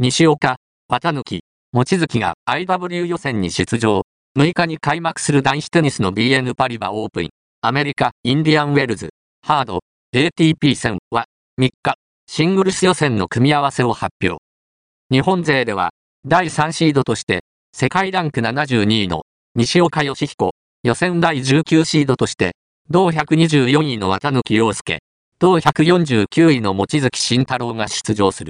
西岡、綿貫、望月が IW 予選に出場。6日に開幕する男子テニスの BN パリバオープン、アメリカ、インディアンウェルズ、ハード、ATP 戦は、3日、シングルス予選の組み合わせを発表。日本勢では、第3シードとして、世界ランク72位の西岡義彦、予選第19シードとして、同124位の綿貫陽介、同149位の望月慎太郎が出場する。